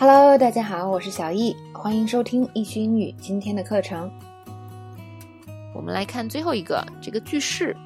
Hello，大家好，我是小易，欢迎收听易学英语今天的课程。我们来看最后一个这个句式，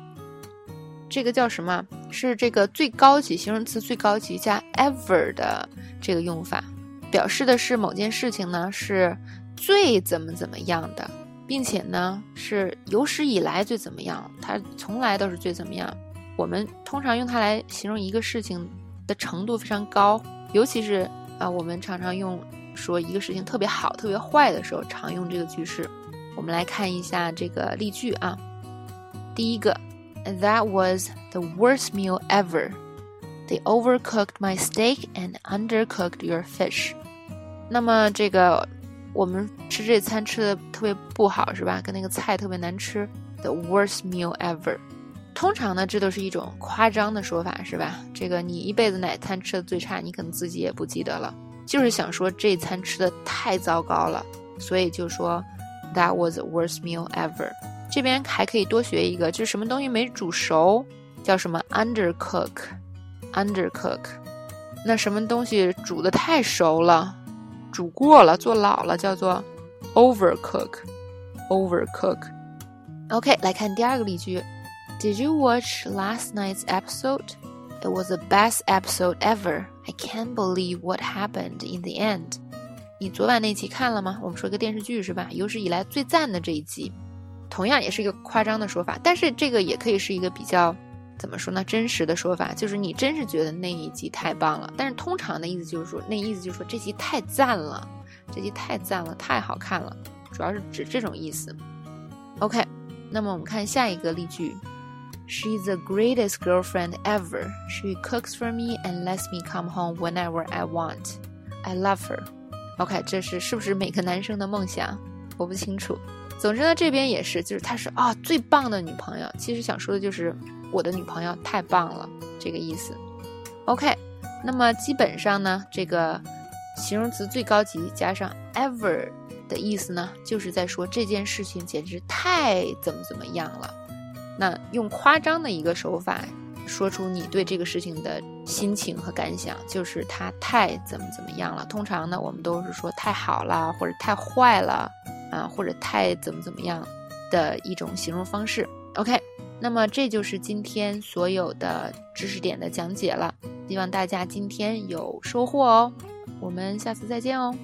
这个叫什么？是这个最高级形容词最高级加 ever 的这个用法，表示的是某件事情呢是最怎么怎么样的，并且呢是有史以来最怎么样，它从来都是最怎么样。我们通常用它来形容一个事情的程度非常高，尤其是。啊，我们常常用说一个事情特别好、特别坏的时候，常用这个句式。我们来看一下这个例句啊。第一个，That was the worst meal ever. They overcooked my steak and undercooked your fish. 那么这个我们吃这餐吃的特别不好，是吧？跟那个菜特别难吃。The worst meal ever. 通常呢，这都是一种夸张的说法，是吧？这个你一辈子哪餐吃的最差，你可能自己也不记得了，就是想说这餐吃的太糟糕了，所以就说 That was the worst meal ever。这边还可以多学一个，就是什么东西没煮熟，叫什么 undercook，undercook。那什么东西煮的太熟了，煮过了，做老了，叫做 overcook，overcook。OK，来看第二个例句。Did you watch last night's episode? It was the best episode ever. I can't believe what happened in the end. 你昨晚那集看了吗？我们说个电视剧是吧？有史以来最赞的这一集，同样也是一个夸张的说法，但是这个也可以是一个比较怎么说呢？真实的说法，就是你真是觉得那一集太棒了。但是通常的意思就是说，那意思就是说这集太赞了，这集太赞了，太好看了，主要是指这种意思。OK，那么我们看下一个例句。She's the greatest girlfriend ever. She cooks for me and lets me come home whenever I want. I love her. OK，这是是不是每个男生的梦想？我不清楚。总之呢，这边也是，就是她是啊、最棒的女朋友。其实想说的就是我的女朋友太棒了，这个意思。OK，那么基本上呢，这个形容词最高级加上 ever 的意思呢，就是在说这件事情简直太怎么怎么样了。那用夸张的一个手法说出你对这个事情的心情和感想，就是它太怎么怎么样了。通常呢，我们都是说太好了，或者太坏了，啊，或者太怎么怎么样的一种形容方式。OK，那么这就是今天所有的知识点的讲解了，希望大家今天有收获哦。我们下次再见哦。